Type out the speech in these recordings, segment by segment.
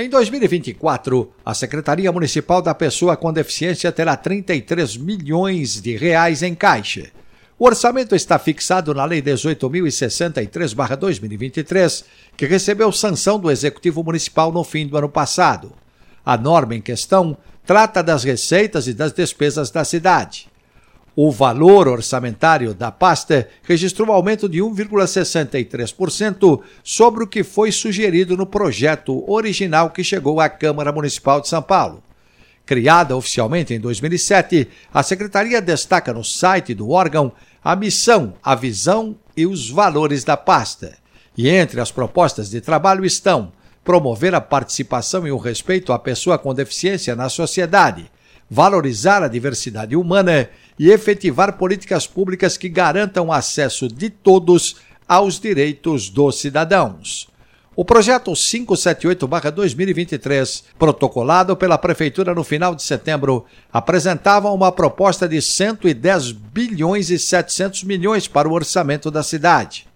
Em 2024, a Secretaria Municipal da Pessoa com Deficiência terá 33 milhões de reais em caixa. O orçamento está fixado na Lei 18.063-2023, que recebeu sanção do Executivo Municipal no fim do ano passado. A norma em questão trata das receitas e das despesas da cidade. O valor orçamentário da pasta registrou um aumento de 1,63% sobre o que foi sugerido no projeto original que chegou à Câmara Municipal de São Paulo. Criada oficialmente em 2007, a Secretaria destaca no site do órgão a missão, a visão e os valores da pasta. E entre as propostas de trabalho estão promover a participação e o respeito à pessoa com deficiência na sociedade, valorizar a diversidade humana e efetivar políticas públicas que garantam o acesso de todos aos direitos dos cidadãos. O projeto 578-2023, protocolado pela Prefeitura no final de setembro, apresentava uma proposta de 110 bilhões e 700 milhões para o orçamento da cidade.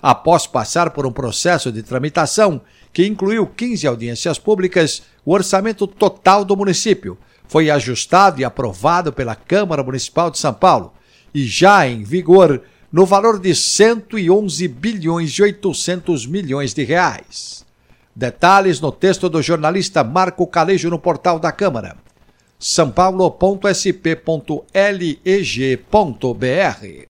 Após passar por um processo de tramitação que incluiu 15 audiências públicas, o orçamento total do município foi ajustado e aprovado pela Câmara Municipal de São Paulo e já em vigor no valor de 111 bilhões e 800 milhões de reais. Detalhes no texto do jornalista Marco Calejo no portal da Câmara. sãopaulo.sp.leg.br